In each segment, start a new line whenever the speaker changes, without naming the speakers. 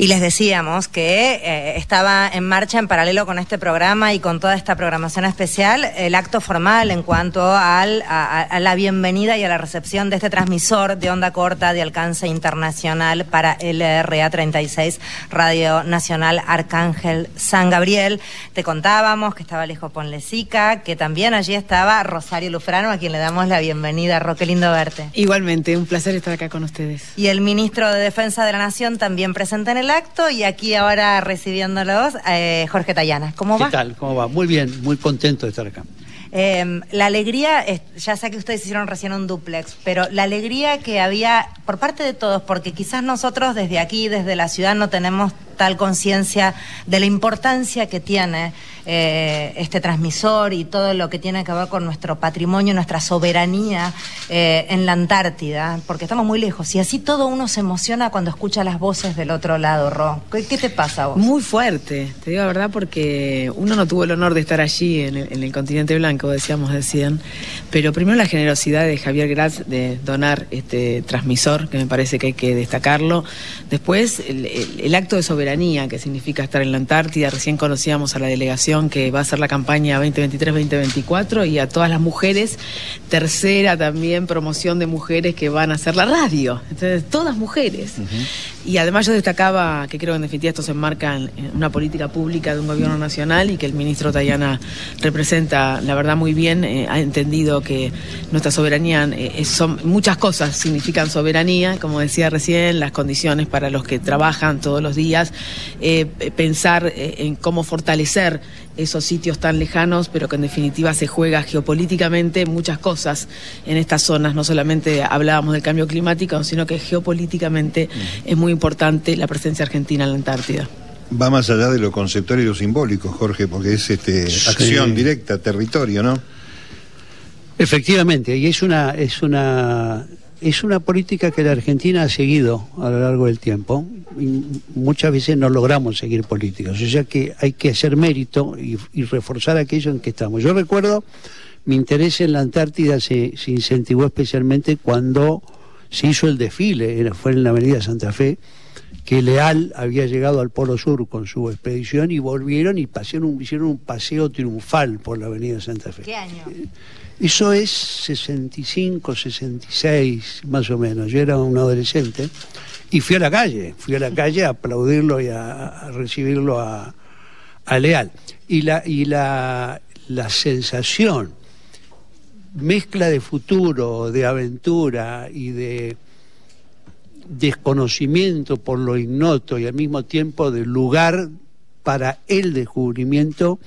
Y les decíamos que eh, estaba en marcha en paralelo con este programa y con toda esta programación especial el acto formal en cuanto al, a, la bienvenida y a la recepción de este transmisor de onda corta de alcance internacional para LRA 36 Radio Nacional Arcángel San Gabriel. Te contábamos que estaba Alejo Ponlesica, que también allí estaba Rosario Lufrano, a quien le damos la bienvenida. Roque, lindo verte.
Igualmente, un placer estar acá con ustedes.
Y el ministro de Defensa de la Nación también presente en el acto y aquí ahora recibiéndolos, eh, Jorge Tayana. ¿Cómo va?
¿Qué tal? ¿Cómo va? Muy bien, muy contento de estar acá.
Em, la alegría, ya sé que ustedes hicieron recién un duplex, pero la alegría que había por parte de todos, porque quizás nosotros desde aquí, desde la ciudad, no tenemos tal conciencia de la importancia que tiene eh, este transmisor y todo lo que tiene que ver con nuestro patrimonio, nuestra soberanía eh, en la Antártida, porque estamos muy lejos. Y así todo uno se emociona cuando escucha las voces del otro lado, Ro. ¿Qué, te pasa vos?
Muy fuerte, te digo la verdad, porque uno no tuvo el honor de estar allí en el, continente blanco, decíamos, decían. Pero primero la generosidad de Javier Graz de donar este transmisor, que me parece que hay que destacarlo. Después, el acto de soberanía, que significa estar en la Antártida. Recién conocíamos a la delegación que va a ser la campaña 2023-2024 y a todas las mujeres, tercera también promoción de mujeres que van a hacer la radio. Entonces, todas mujeres. Y además yo destacaba que creo que en definitiva esto se enmarca en una política pública de un gobierno nacional y que el ministro Tayana representa, la verdad, muy bien, eh, ha entendido que nuestra soberanía, eh, son muchas cosas significan soberanía, como decía recién, las condiciones para los que trabajan todos los días, eh, pensar en cómo fortalecer esos sitios tan lejanos, pero que en definitiva se juega geopolíticamente muchas cosas en estas zonas. No solamente hablábamos del cambio climático, sino que geopolíticamente es muy importante la presencia argentina en la Antártida.
Va más allá de lo conceptual y lo simbólico, Jorge, porque es este, acción directa, territorio, ¿no?
Efectivamente, y es una, es una es una política que la Argentina ha seguido a lo largo del tiempo muchas veces no logramos seguir políticas, o sea que hay que hacer mérito y, reforzar aquello en que estamos. Yo recuerdo mi interés en la Antártida se, se incentivó especialmente cuando se hizo el desfile, era, fue en la Avenida Santa Fe, que Leal había llegado al Polo Sur con su expedición y volvieron y pasaron, hicieron un paseo triunfal por la Avenida Santa Fe.
¿Qué año?
Eso es 65, 66, más o menos. Yo era un adolescente y fui a la calle, fui a la calle a aplaudirlo y a, recibirlo a, Leal. Y la, y la, la sensación, mezcla de futuro, de aventura y de desconocimiento por lo ignoto y al mismo tiempo de lugar para el descubrimiento,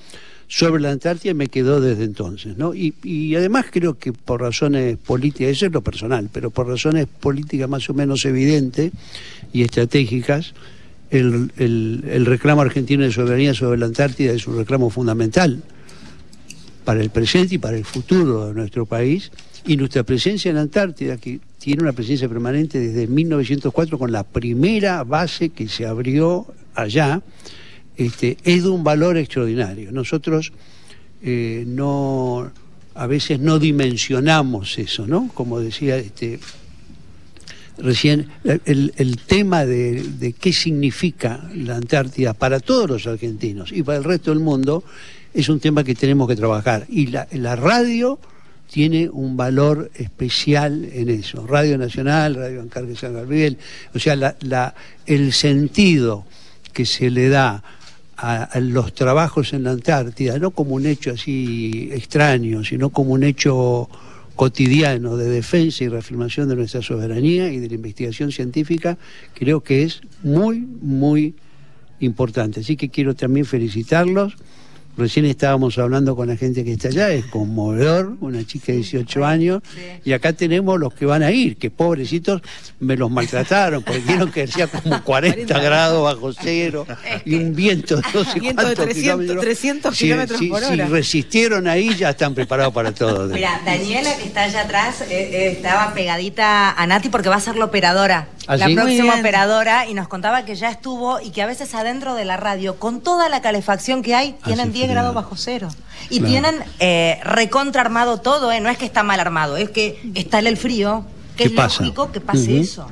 sobre la Antártida me quedó desde entonces, ¿no? Y, además creo que por razones políticas, eso es lo personal, pero por razones políticas más o menos evidentes y estratégicas, el, el reclamo argentino de soberanía sobre la Antártida es un reclamo fundamental para el presente y para el futuro de nuestro país. Y nuestra presencia en la Antártida, que tiene una presencia permanente desde 1904 con la primera base que se abrió allá, este, es de un valor extraordinario. Nosotros eh, no, a veces no dimensionamos eso, ¿no? Como decía este, recién, el, tema de, qué significa la Antártida para todos los argentinos y para el resto del mundo es un tema que tenemos que trabajar. Y la, radio tiene un valor especial en eso. Radio Nacional, Radio Encargue San Gabriel, o sea, la, el sentido que se le da a, los trabajos en la Antártida, no como un hecho así extraño, sino como un hecho cotidiano de defensa y reafirmación de nuestra soberanía y de la investigación científica, creo que es muy, muy importante. Así que quiero también felicitarlos Recién estábamos hablando con la gente que está allá, es conmovedor, una chica de 18 años, y acá tenemos los que van a ir, que pobrecitos me los maltrataron, porque vieron que decía como 40 grados bajo cero y un viento de no sé
viento de 300 kilómetros, por hora.
Si resistieron ahí, ya están preparados para todo.
Mira, Daniela, que está allá atrás, eh, eh, estaba pegadita a Nati porque va a ser la operadora. ¿Ah, la próxima operadora, y nos contaba que ya estuvo y que a veces adentro de la radio, con toda la calefacción que hay, tienen 10 grados bajo cero. Y tienen eh, recontra armado todo, ¿eh? no es que está mal armado, es que está el frío, que es lógico que pase eso.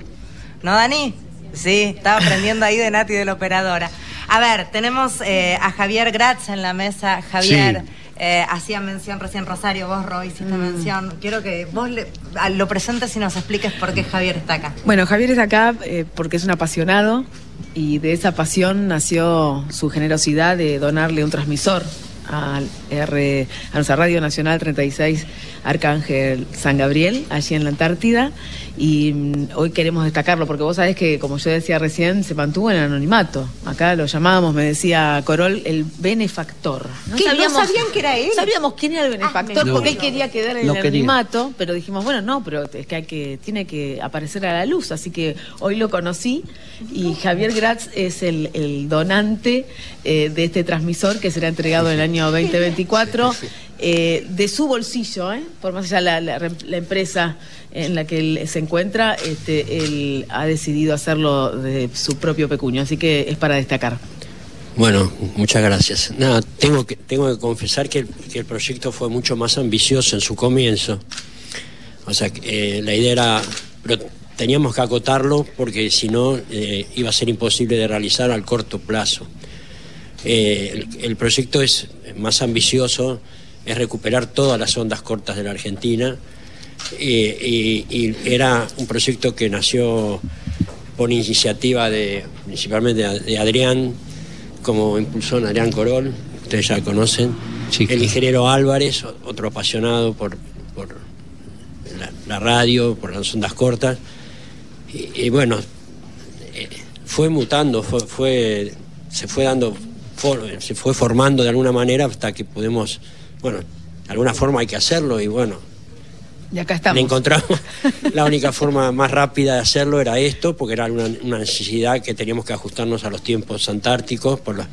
¿No, Dani? Sí, estaba aprendiendo ahí de Nati de la operadora. A ver, tenemos eh, a Javier Gratz en la mesa. Javier, eh, hacía mención recién Rosario, vos, Roy, hiciste
Mm.
mención. Quiero que vos le- a- lo presentes y nos expliques por qué Javier está acá.
Bueno, Javier está acá eh, porque es un apasionado y de esa pasión nació su generosidad de donarle un transmisor al R, a nuestra Radio Nacional 36 Arcángel San Gabriel, allí en la Antártida. Y mm, hoy queremos destacarlo porque vos sabés que, como yo decía recién, se mantuvo en el anonimato. Acá lo llamábamos, me decía Corol, el benefactor.
¿No sabían que era él?
Sabíamos quién era el benefactor
no.
porque él quería quedar en el
quería.
anonimato, pero dijimos, bueno, no, pero es que, hay que tiene que aparecer a la luz, así que hoy lo conocí y Javier Gratz es el, el donante eh, de este transmisor que será entregado en el año 2024 eh, de su bolsillo, ¿eh? por más allá la, la, empresa en la que él se encuentra, este, él ha decidido hacerlo de su propio pecunio, así que es para destacar.
Bueno, muchas gracias. Nada, tengo que, tengo que confesar que el, proyecto fue mucho más ambicioso en su comienzo. O sea, eh, la idea era, pero teníamos que acotarlo porque si no iba a ser imposible de realizar al corto plazo. El, el proyecto es más ambicioso, es recuperar todas las ondas cortas de la Argentina eh, y, y era un proyecto que nació por iniciativa de principalmente de, Adrián, como impulsor Adrián Corol, ustedes ya conocen,
Sí,
el ingeniero Álvarez, otro apasionado por, por la, la radio, por las ondas cortas, y, y bueno, eh, fue mutando, fue, fue- se fue dando, for- se fue formando de alguna manera hasta que podemos, bueno, de alguna forma hay que hacerlo y bueno,
Y acá
le
estamos.
encontramos la única forma más rápida de hacerlo era esto, porque era una, una necesidad que teníamos que ajustarnos a los tiempos antárticos por, la-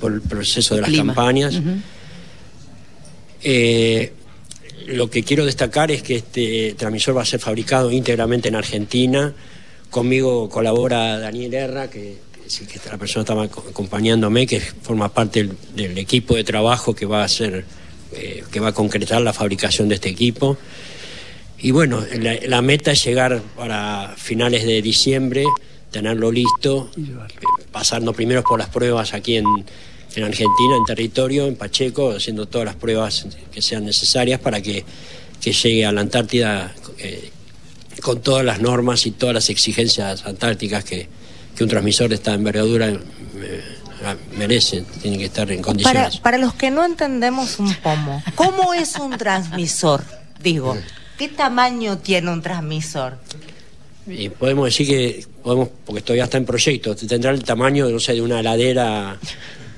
por el proceso de las
Clima.
campañas. Eh, lo que quiero destacar es que este transmisor va a ser fabricado íntegramente en Argentina. Conmigo colabora Daniel Herra, que, que es que la persona estaba aco- acompañándome, que forma parte del, del equipo de trabajo que va a hacer, eh, que va a concretar la fabricación de este equipo. Y bueno, la, la meta es llegar para finales de diciembre, tenerlo listo, eh, pasando primero por las pruebas aquí en, en Argentina, en territorio, en Pacheco, haciendo todas las pruebas que sean necesarias para que, que llegue a la Antártida eh, con todas las normas y todas las exigencias antárticas que, que un transmisor de esta envergadura merece, tiene que estar en
Para,
condiciones.
para los que no entendemos un pomo, ¿cómo es un transmisor? Digo, ¿qué tamaño tiene un transmisor?
Y podemos decir que, podemos, porque todavía está en proyecto, tendrá el tamaño, no sé, de una heladera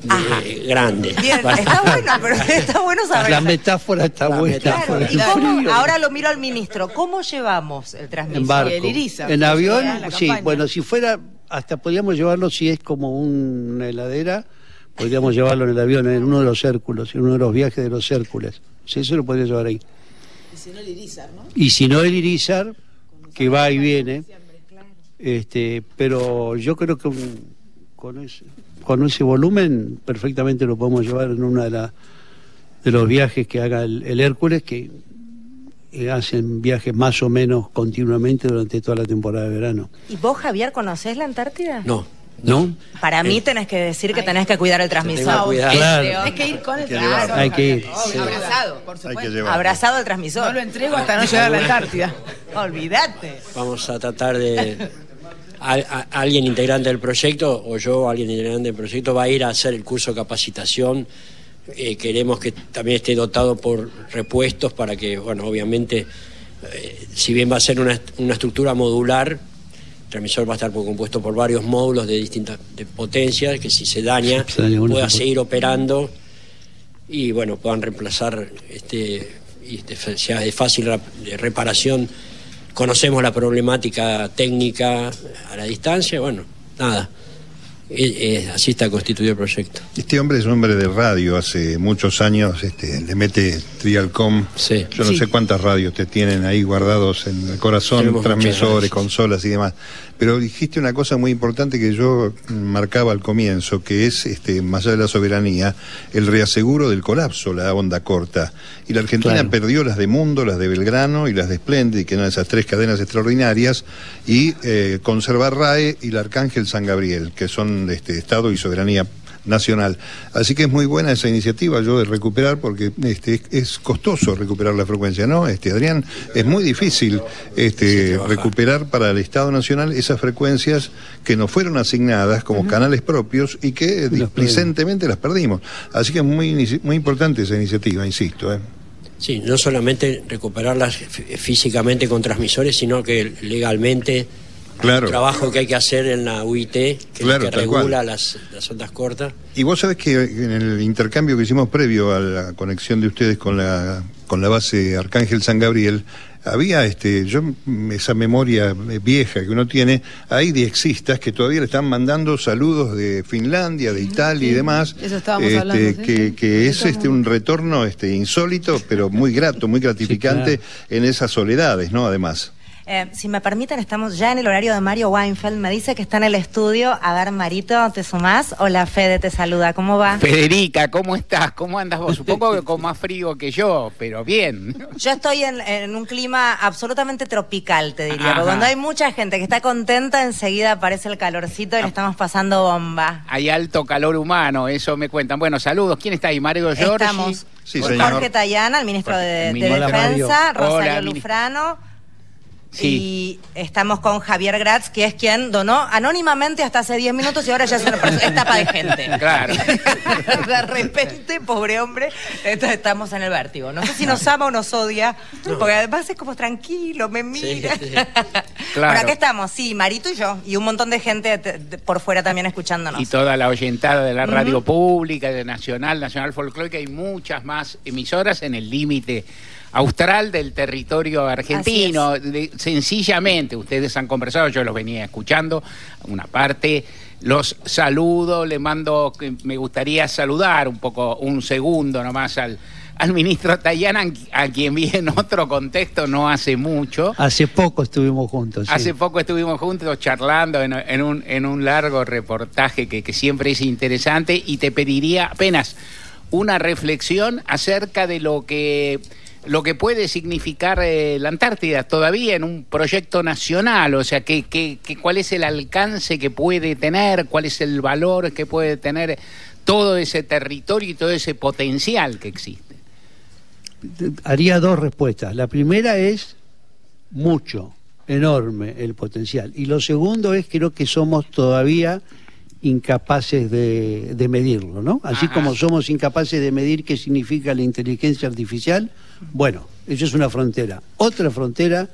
de-
Ajá.
grande.
Bien, está bueno, pero está bueno saber.
La metáfora está
La
buena.
metáfora.
por
Claro,
el
¿y cómo-
frío.
ahora lo miro al ministro, ¿cómo llevamos el transmisor?
En barco.
el Irizar,
en avión, sí.
campaña.
Bueno, si fuera, hasta podríamos llevarlo si es como una heladera, podríamos llevarlo en el avión, en uno de los círculos, en uno de los viajes de los círculos. Sí, eso lo podría llevar ahí. Y si no el Irizar, que va y viene. Este, pero yo creo que un- con ese, con ese volumen perfectamente lo podemos llevar en uno de, la- de los viajes que haga el, el Hércules, que hacen viajes más o menos continuamente durante toda la temporada de verano.
¿Y vos, Javier, conocés la Antártida?
No,
¿No?
Para mí tenés que decir que tenés que cuidar el transmisor.
cuidar.
Claro.
Es que ir con el transmisor.
Hay que ir.
Obvio, abrazado, por supuesto.
Abrazado al transmisor.
No lo entrego hasta no llegar a la Antártida.
Olvídate.
Vamos a tratar de... a- a- alguien integrante del proyecto, o yo, alguien integrante del proyecto, va a ir a hacer el curso de capacitación. Eh, queremos que también esté dotado por repuestos para que, bueno, obviamente, eh, si bien va a ser una, una estructura modular, el transmisor va a estar compuesto por varios módulos de distintas de potencias, que si se daña,
Se daña uno,
pueda seguir operando y, bueno, puedan reemplazar este, y sea de fácil de reparación. Conocemos la problemática técnica a la distancia, bueno, nada. Eh, eh, así está constituido el proyecto.
Este hombre es un hombre de radio, hace muchos años este, le mete Trialcom.
Sí.
Yo no
Sí.
sé cuántas radios te tienen ahí guardados en el corazón,
Tenemos
transmisores, consolas y demás. Pero dijiste una cosa muy importante que yo marcaba al comienzo, que es, este, más allá de la soberanía, el reaseguro del colapso, la onda corta. Y la Argentina
Claro.
perdió las de Mundo, las de Belgrano y las de Splendid, que eran esas tres cadenas extraordinarias, y eh, conservar RAE y el Arcángel San Gabriel, que son este, Estado y soberanía nacional. Así que es muy buena esa iniciativa yo de recuperar porque este es, costoso recuperar la frecuencia, ¿no? Este Adrián, es muy difícil este recuperar para el Estado Nacional esas frecuencias que nos fueron asignadas como canales propios y que displicentemente las perdimos. Así que es muy muy importante esa iniciativa, insisto, ¿eh?
Sí, no solamente recuperarlas fí- físicamente con transmisores, sino que legalmente
Claro.
el trabajo que hay que hacer en la UIT, que,
Claro,
que regula las, las ondas cortas.
Y vos sabés que en el intercambio que hicimos previo a la conexión de ustedes con la, con la base Arcángel San Gabriel, había este, yo esa memoria vieja que uno tiene, hay diexistas que todavía le están mandando saludos de Finlandia, de Italia y demás.
eso estábamos
este,
hablando, sí,
que, que es este un retorno este insólito, pero muy grato, muy gratificante en esas soledades, ¿no? Además.
Eh, si me permiten, estamos ya en el horario de Mario Weinfeld. Me dice que está en el estudio. A ver, Marito, ¿te sumás? Hola, Fede, te saluda. ¿Cómo va?
Federica, ¿cómo estás? ¿Cómo andas vos? Supongo que con más frío que yo, pero bien.
Yo estoy en, en un clima absolutamente tropical, te diría.
Ajá.
Porque cuando hay mucha gente que está contenta, enseguida aparece el calorcito y le estamos pasando bomba.
Hay alto calor humano, eso me cuentan. Bueno, saludos. ¿Quién está ahí? Mario.
Estamos
Sí, señor.
Jorge Tayana, el ministro de, de
Ministro.
Hola,
Defensa,
Mario.
Rosario
Hola, mini-
Lufrano.
Sí.
Y estamos con Javier Gratz, que es quien donó anónimamente hasta hace 10 minutos y ahora ya es una persona, es tapa de gente.
Claro.
de repente, pobre hombre, est- estamos en el vértigo. No sé si nos ama o nos odia, porque además es como tranquilo, me mira.
sí.
Bueno, aquí estamos, sí, Marito y yo, y un montón de gente por fuera también escuchándonos.
Y toda la oyentada de la radio pública, de Nacional, Nacional Folclórica, hay muchas más emisoras en el límite austral del territorio argentino. De- sencillamente, ustedes han conversado, yo los venía escuchando, una parte. Los saludo, le mando, me gustaría saludar un poco, un segundo nomás al, al ministro Tayana, a quien vi en otro contexto no hace mucho.
Hace poco estuvimos juntos. sí.
Hace poco estuvimos juntos charlando en, en un, en un largo reportaje que, que siempre es interesante y te pediría apenas una reflexión acerca de lo que lo que puede significar eh, la Antártida todavía en un proyecto nacional, o sea, que, que- que cuál es el alcance que puede tener, cuál es el valor que puede tener todo ese territorio y todo ese potencial que existe.
haría dos respuestas. La primera es mucho, enorme el potencial. Y lo segundo es creo que somos todavía incapaces de, de medirlo, ¿no? Así
Ajá.
como somos incapaces de medir qué significa la inteligencia artificial, bueno, eso es una frontera. Otra frontera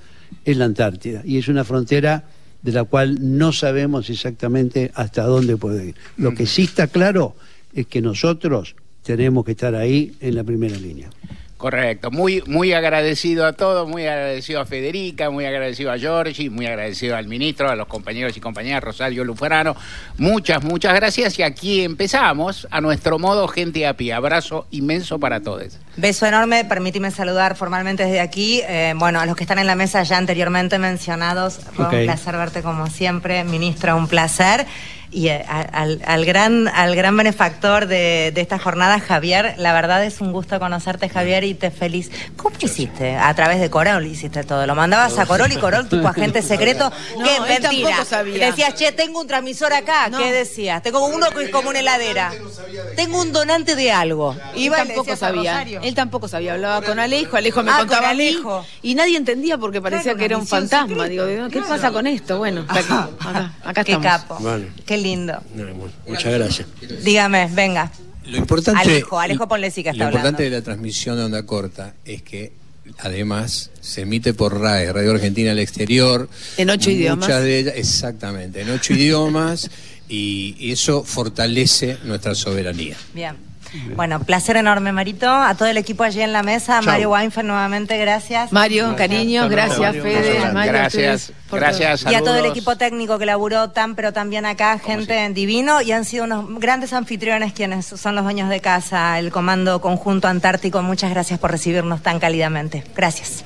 es la Antártida y es una frontera de la cual no sabemos exactamente hasta dónde puede ir. Lo que sí está claro es que nosotros tenemos que estar ahí en la primera línea.
Correcto, muy, muy agradecido a todos, muy agradecido a Federica, muy agradecido a Giorgi, muy agradecido al ministro, a los compañeros y compañeras, Rosario Luferano. Muchas, muchas gracias y aquí empezamos a nuestro modo gente a pie. Abrazo inmenso para todos.
Beso enorme, permíteme saludar formalmente desde aquí. eh, bueno, a los que están en la mesa ya anteriormente mencionados, Ron, un placer verte como siempre, ministro, un placer. Y a- al, al gran, al gran benefactor de, de esta jornada, Javier, la verdad es un gusto conocerte, Javier, y te feliz. ¿Cómo hiciste? A través de Corol hiciste todo. ¿Lo mandabas a Corol y Corol, tipo agente secreto?
No,
¿Qué?
él
Mentira.
sabía.
Decías, che, tengo un transmisor acá.
No.
¿Qué decías? Tengo uno que es como una heladera. Tengo un donante de algo.
Él
Iba y le
tampoco sabía. Él tampoco sabía. Hablaba con Alejo, Alejo me
Ah,
contaba
Alejo.
y nadie entendía porque parecía
Claro,
que era un fantasma.
secreta,
Digo, ¿qué
claro.
pasa con esto? Bueno, está aquí, acá, acá
Qué
estamos.
capo.
Bueno.
Qué lindo.
No, bueno, muchas gracias.
Dígame, venga.
Lo importante,
Alejo, Alejo ponle sí que está
Lo importante
hablando.
de la transmisión de onda corta es que además se emite por RAE, Radio Argentina al Exterior.
En ocho idiomas.
de ellas, exactamente, en ocho idiomas y eso fortalece nuestra soberanía.
Bien. Bueno, placer enorme, Marito. A todo el equipo allí en la mesa.
Chau.
Mario Weinfeld nuevamente, gracias.
Mario, cariño, gracias,
Mario.
Fede.
Gracias.
Mario,
Gracias, gracias.
y a todo el equipo técnico que laburó tan pero tan bien acá, gente divino, y han sido unos grandes anfitriones quienes son los dueños de casa, el Comando Conjunto Antártico. Muchas gracias por recibirnos tan cálidamente. Gracias.